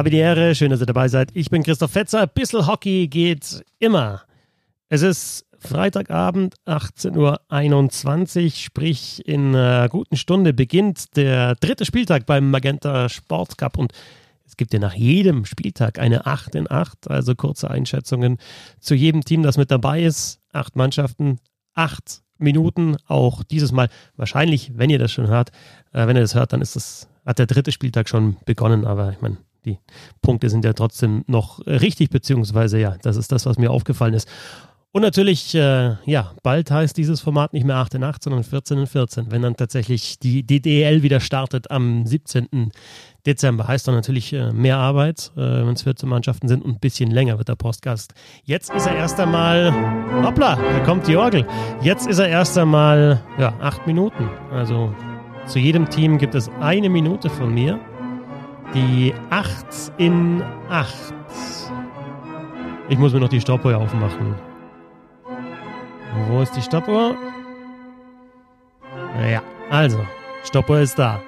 Habe die Ehre, schön, dass ihr dabei seid. Ich bin Christoph Fetzer. Bissel Hockey geht immer. Es ist Freitagabend, 18.21 Uhr, sprich in einer guten Stunde beginnt der dritte Spieltag beim Magenta Sport Cup und es gibt ja nach jedem Spieltag eine 8 in 8, also kurze Einschätzungen zu jedem Team, das mit dabei ist. Acht Mannschaften, acht Minuten, auch dieses Mal wahrscheinlich, wenn ihr das schon hört, äh, wenn ihr das hört, dann ist das, hat der dritte Spieltag schon begonnen, aber ich meine, die Punkte sind ja trotzdem noch richtig, beziehungsweise ja, das ist das, was mir aufgefallen ist. Und natürlich, äh, ja, bald heißt dieses Format nicht mehr 8 in 8, sondern 14 in 14. Wenn dann tatsächlich die DDL wieder startet am 17. Dezember, heißt dann natürlich äh, mehr Arbeit, äh, wenn es 14 Mannschaften sind und ein bisschen länger wird der Postgast. Jetzt ist er erst einmal, hoppla, da kommt die Orgel. Jetzt ist er erst einmal, ja, 8 Minuten. Also zu jedem Team gibt es eine Minute von mir. Die 8 in 8. Ich muss mir noch die Stoppuhr aufmachen. Wo ist die Stoppuhr? Naja, also, Stoppuhr ist da.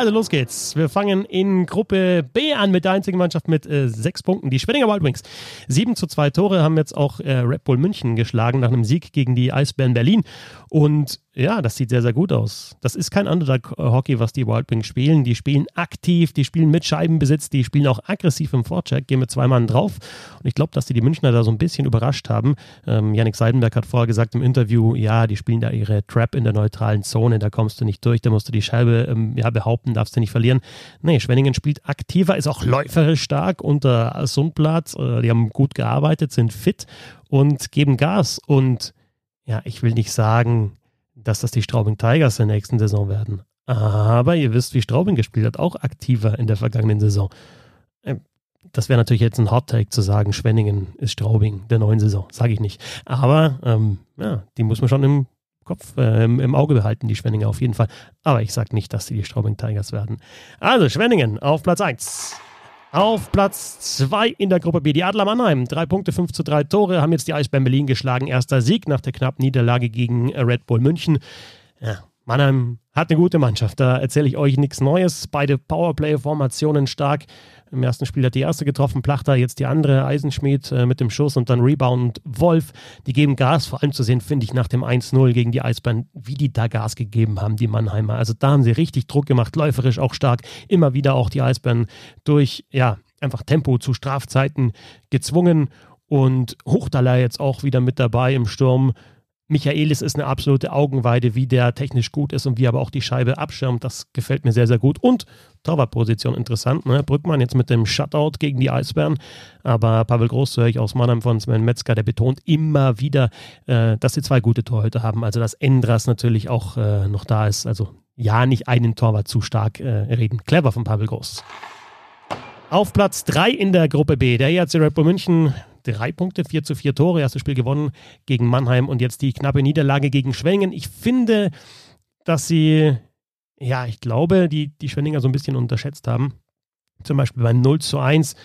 Also los geht's. Wir fangen in Gruppe B an mit der einzigen Mannschaft mit äh, sechs Punkten. Die Schwenninger Wild Wings. Sieben zu zwei Tore haben jetzt auch äh, Red Bull München geschlagen nach einem Sieg gegen die Eisbären Berlin. Und ja, das sieht sehr, sehr gut aus. Das ist kein Underdog-Hockey, was die Wild Wings spielen. Die spielen aktiv, die spielen mit Scheibenbesitz, die spielen auch aggressiv im Vorcheck, gehen mit zwei Mann drauf. Und ich glaube, dass die die Münchner da so ein bisschen überrascht haben. Ähm, Yannick Seidenberg hat vorher gesagt im Interview, ja, die spielen da ihre Trap in der neutralen Zone, da kommst du nicht durch, da musst du die Scheibe ähm, ja, behaupten, darfst du nicht verlieren. Nee, Schwenningen spielt aktiver, ist auch läuferisch stark unter Sundblatt. Äh, die haben gut gearbeitet, sind fit und geben Gas. Und ja, ich will nicht sagen, dass das die Straubing Tigers der nächsten Saison werden. Aber ihr wisst, wie Straubing gespielt hat, auch aktiver in der vergangenen Saison. Ähm, das wäre natürlich jetzt ein Hot Take zu sagen, Schwenningen ist Straubing der neuen Saison. Sage ich nicht. Aber ähm, ja, die muss man schon im Kopf, äh, im, im, Auge behalten, die Schwenninger auf jeden Fall. Aber ich sage nicht, dass sie die Straubing Tigers werden. Also Schwenningen auf Platz 1. Auf Platz 2 in der Gruppe B die Adler Mannheim. Drei Punkte, 5 zu 3 Tore, haben jetzt die Eisbären Berlin geschlagen. Erster Sieg nach der knappen Niederlage gegen Red Bull München. Ja, Mannheim hat eine gute Mannschaft, da erzähle ich euch nichts Neues. Beide Powerplay-Formationen stark. Im ersten Spiel hat die erste getroffen, Plachter, jetzt die andere, Eisenschmied äh, mit dem Schuss und dann Rebound Wolf. Die geben Gas, vor allem zu sehen, finde ich, nach dem 1-0 gegen die Eisbären, wie die da Gas gegeben haben, die Mannheimer. Also da haben sie richtig Druck gemacht, läuferisch auch stark. Immer wieder auch die Eisbären durch, ja, einfach Tempo zu Strafzeiten gezwungen. Und Hochtaler jetzt auch wieder mit dabei im Sturm. Michaelis ist eine absolute Augenweide, wie der technisch gut ist und wie aber auch die Scheibe abschirmt. Das gefällt mir sehr, sehr gut. Und Torwartposition interessant. Ne? Brückmann jetzt mit dem Shutout gegen die Eisbären. Aber Pavel Groß höre ich aus Mannheim von Sven Metzger, der betont immer wieder, äh, dass sie zwei gute Torhüter haben. Also dass Endras natürlich auch äh, noch da ist. Also ja, nicht einen Torwart zu stark äh, reden. Clever von Pavel Groß. Auf Platz 3 in der Gruppe B, der ERC Red Bull München drei Punkte, 4 zu 4 Tore, erstes Spiel gewonnen gegen Mannheim und jetzt die knappe Niederlage gegen Schwenningen. Ich finde, dass sie, ja, ich glaube, die, die Schwenninger so ein bisschen unterschätzt haben. Zum Beispiel beim 0 zu 1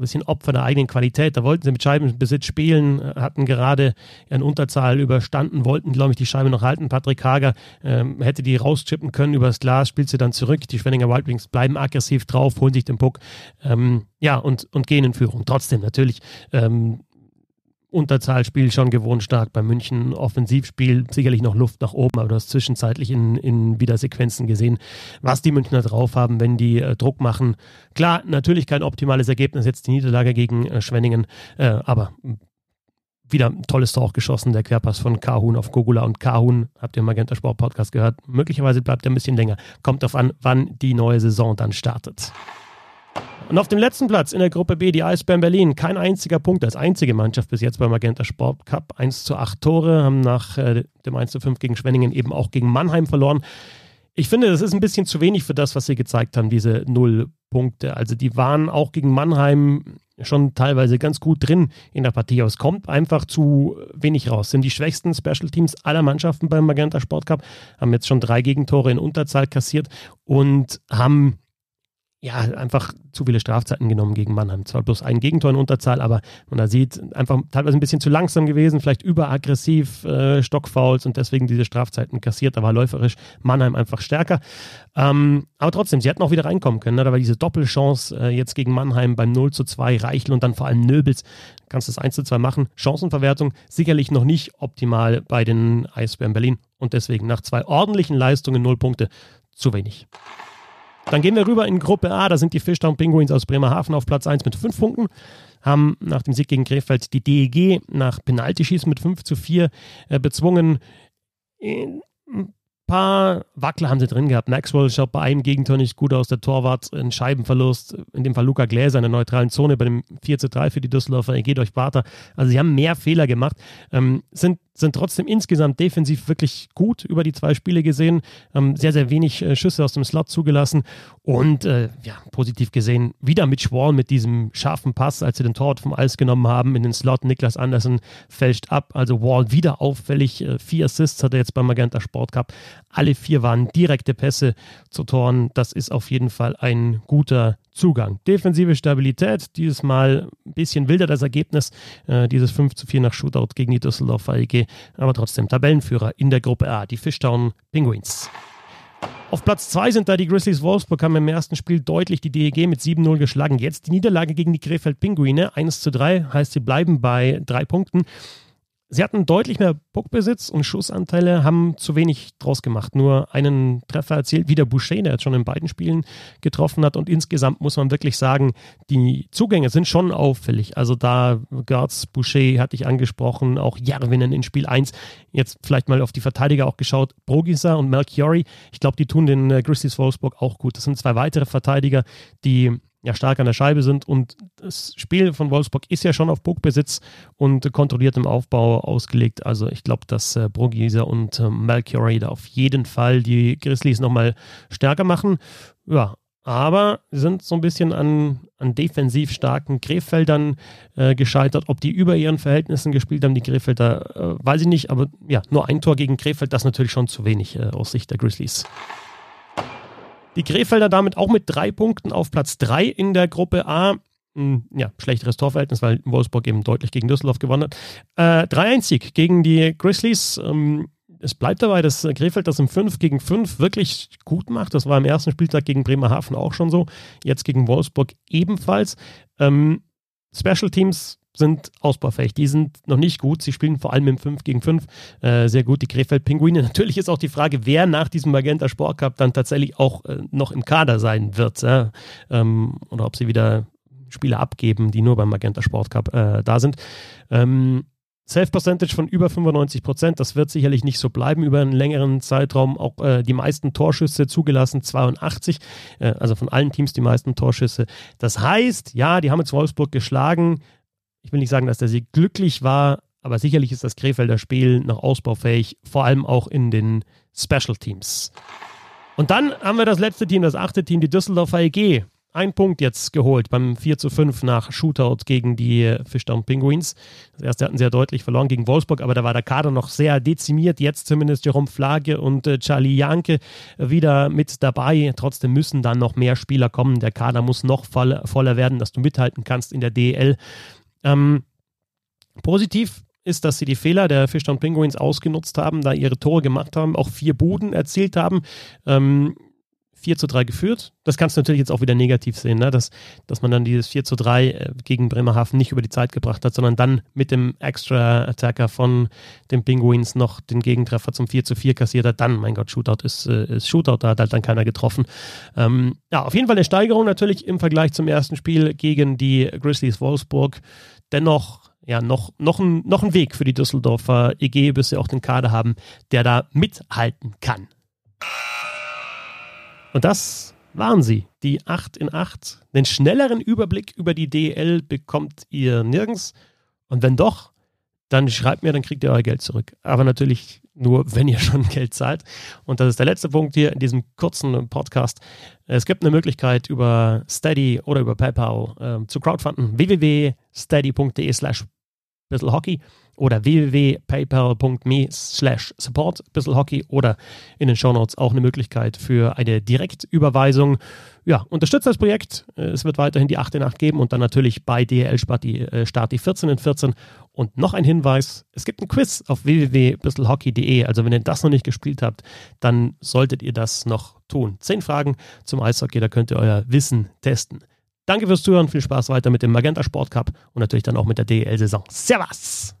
bisschen Opfer der eigenen Qualität. Da wollten sie mit Scheibenbesitz spielen, hatten gerade eine Unterzahl überstanden, wollten, glaube ich, die Scheibe noch halten. Patrick Hager ähm, hätte die rauschippen können übers Glas, spielt sie dann zurück. Die Schwenninger Wildwings bleiben aggressiv drauf, holen sich den Puck, ähm, ja, und, und gehen in Führung. Trotzdem natürlich ähm, Unterzahlspiel schon gewohnt stark bei München. Offensivspiel sicherlich noch Luft nach oben, aber du hast zwischenzeitlich in, in wieder Sequenzen gesehen, was die Münchner drauf haben, wenn die äh, Druck machen. Klar, natürlich kein optimales Ergebnis, jetzt die Niederlage gegen äh, Schwenningen, äh, aber wieder ein tolles Tor auch geschossen, der Querpass von Kahun auf Gogula und Kahun, habt ihr im Magenta Sport Podcast gehört, möglicherweise bleibt er ein bisschen länger. Kommt darauf an, wann die neue Saison dann startet. Und auf dem letzten Platz in der Gruppe B die Eisbären Berlin. Kein einziger Punkt als einzige Mannschaft bis jetzt beim Magenta Sport Cup. 1 zu 8 Tore, haben nach äh, dem 1 zu 5 gegen Schwenningen eben auch gegen Mannheim verloren. Ich finde, das ist ein bisschen zu wenig für das, was sie gezeigt haben, diese Null Punkte. Also die waren auch gegen Mannheim schon teilweise ganz gut drin in der Partie. Aber es kommt einfach zu wenig raus. Sind die schwächsten Special Teams aller Mannschaften beim Magenta Sport Cup, haben jetzt schon drei Gegentore in Unterzahl kassiert und haben ja, einfach zu viele Strafzeiten genommen gegen Mannheim. Zwar bloß ein Gegentor in Unterzahl, aber man da sieht, einfach teilweise ein bisschen zu langsam gewesen, vielleicht überaggressiv, äh, Stockfouls und deswegen diese Strafzeiten kassiert. Da war läuferisch Mannheim einfach stärker. Ähm, aber trotzdem, sie hätten auch wieder reinkommen können. Ne? Da war diese Doppelchance äh, jetzt gegen Mannheim beim 0 zu 2, Reichel und dann vor allem Nöbels. Kannst das 1 zu 2 machen. Chancenverwertung sicherlich noch nicht optimal bei den Eisbären Berlin und deswegen nach zwei ordentlichen Leistungen null Punkte zu wenig. Dann gehen wir rüber in Gruppe A. Da sind die Fishtown Penguins aus Bremerhaven auf Platz 1 mit 5 Punkten. Haben nach dem Sieg gegen Krefeld die DEG nach Penaltyschießen mit 5 zu 4 äh, bezwungen. Ein paar Wackler haben sie drin gehabt. Maxwell schaut bei einem Gegentor nicht gut aus. Der Torwart ein Scheibenverlust. In dem Fall Luca Gläser in der neutralen Zone bei dem 4 zu 3 für die Düsseldorfer. Er geht euch weiter. Also sie haben mehr Fehler gemacht. Ähm, sind sind trotzdem insgesamt defensiv wirklich gut über die zwei Spiele gesehen. Ähm, sehr, sehr wenig äh, Schüsse aus dem Slot zugelassen. Und äh, ja, positiv gesehen, wieder mit Schwall mit diesem scharfen Pass, als sie den Torwart vom Eis genommen haben in den Slot. Niklas Andersen fälscht ab. Also Wall wieder auffällig. Äh, vier Assists hat er jetzt beim Magenta Sport Cup. Alle vier waren direkte Pässe zu Toren. Das ist auf jeden Fall ein guter Zugang. Defensive Stabilität, dieses Mal ein bisschen wilder das Ergebnis, äh, dieses 5 zu 4 nach Shootout gegen die Düsseldorfer EG, aber trotzdem Tabellenführer in der Gruppe A, die Fishtown Penguins. Auf Platz 2 sind da die Grizzlies Wolfsburg, haben im ersten Spiel deutlich die DEG mit 7-0 geschlagen. Jetzt die Niederlage gegen die Krefeld Pinguine, 1 zu 3, heißt sie bleiben bei drei Punkten. Sie hatten deutlich mehr Puckbesitz und Schussanteile, haben zu wenig draus gemacht. Nur einen Treffer erzielt, wie der Boucher, der jetzt schon in beiden Spielen getroffen hat. Und insgesamt muss man wirklich sagen, die Zugänge sind schon auffällig. Also da Gertz, Boucher hatte ich angesprochen, auch Järvinen in Spiel 1. Jetzt vielleicht mal auf die Verteidiger auch geschaut. Brogisa und Melchiori. Ich glaube, die tun den äh, Wolfsburg auch gut. Das sind zwei weitere Verteidiger, die ja stark an der Scheibe sind. Und das Spiel von Wolfsburg ist ja schon auf Puckbesitz und kontrolliertem Aufbau ausgelegt. Also ich glaube, dass äh, Brugieser und äh, Malcury da auf jeden Fall die Grizzlies nochmal stärker machen. Ja, aber sie sind so ein bisschen an, an defensiv starken Krefeldern äh, gescheitert. Ob die über ihren Verhältnissen gespielt haben, die Krefelder, äh, weiß ich nicht. Aber ja, nur ein Tor gegen Krefeld, das ist natürlich schon zu wenig äh, aus Sicht der Grizzlies. Die Krefelder damit auch mit drei Punkten auf Platz drei in der Gruppe A. Hm, ja, schlechteres Torverhältnis, weil Wolfsburg eben deutlich gegen Düsseldorf gewonnen hat. Äh, 3-1-Sieg gegen die Grizzlies. Ähm, es bleibt dabei, dass Krefeld das im 5 gegen 5 wirklich gut macht. Das war im ersten Spieltag gegen Bremerhaven auch schon so. Jetzt gegen Wolfsburg ebenfalls. Ähm, Special Teams sind ausbaufähig. Die sind noch nicht gut. Sie spielen vor allem im 5 gegen 5 äh, sehr gut. Die Krefeld-Pinguine. Natürlich ist auch die Frage, wer nach diesem Magenta Sport Cup dann tatsächlich auch äh, noch im Kader sein wird. Ja? Ähm, oder ob sie wieder Spieler abgeben, die nur beim Magenta Sport Cup äh, da sind. Ähm, Self-Percentage von über 95 Prozent, das wird sicherlich nicht so bleiben über einen längeren Zeitraum. Auch äh, die meisten Torschüsse zugelassen, 82, äh, also von allen Teams die meisten Torschüsse. Das heißt, ja, die haben jetzt Wolfsburg geschlagen, ich will nicht sagen, dass der Sieg glücklich war, aber sicherlich ist das Krefelder Spiel noch ausbaufähig, vor allem auch in den Special Teams. Und dann haben wir das letzte Team, das achte Team, die Düsseldorfer EG. Ein Punkt jetzt geholt beim 4 zu 5 nach Shootout gegen die Fischtown Penguins. Das erste hatten sie ja deutlich verloren gegen Wolfsburg, aber da war der Kader noch sehr dezimiert. Jetzt zumindest Jerome Flage und äh, Charlie Janke wieder mit dabei. Trotzdem müssen dann noch mehr Spieler kommen. Der Kader muss noch voll, voller werden, dass du mithalten kannst in der DL. Ähm, positiv ist, dass sie die Fehler der Fishtown Penguins ausgenutzt haben, da ihre Tore gemacht haben, auch vier Buden erzielt haben. Ähm, 4 zu 3 geführt. Das kannst du natürlich jetzt auch wieder negativ sehen, ne? dass, dass man dann dieses 4 zu 3 äh, gegen Bremerhaven nicht über die Zeit gebracht hat, sondern dann mit dem Extra-Attacker von den Penguins noch den Gegentreffer zum 4 zu 4 kassiert hat. Dann, mein Gott, Shootout ist, äh, ist Shootout, da hat halt dann keiner getroffen. Ähm, ja, auf jeden Fall eine Steigerung natürlich im Vergleich zum ersten Spiel gegen die Grizzlies Wolfsburg. Dennoch ja, noch, noch, ein, noch ein Weg für die Düsseldorfer EG, bis sie auch den Kader haben, der da mithalten kann. Und das waren sie, die 8 in 8. Den schnelleren Überblick über die DL bekommt ihr nirgends. Und wenn doch, dann schreibt mir, dann kriegt ihr euer Geld zurück. Aber natürlich nur, wenn ihr schon Geld zahlt. Und das ist der letzte Punkt hier in diesem kurzen Podcast. Es gibt eine Möglichkeit über Steady oder über PayPal äh, zu crowdfunden. www.steady.de slash Hockey oder www.paypal.me slash support Hockey oder in den Shownotes auch eine Möglichkeit für eine Direktüberweisung. Ja, unterstützt das Projekt. Es wird weiterhin die 8 in 8 geben und dann natürlich bei DL Start die, äh, Start die 14 in 14. Und noch ein Hinweis, es gibt ein Quiz auf www.bisselhockey.de. Also wenn ihr das noch nicht gespielt habt, dann solltet ihr das noch tun. Zehn Fragen zum Eishockey, da könnt ihr euer Wissen testen. Danke fürs Zuhören, viel Spaß weiter mit dem Magenta Sport Cup und natürlich dann auch mit der DEL-Saison. Servus!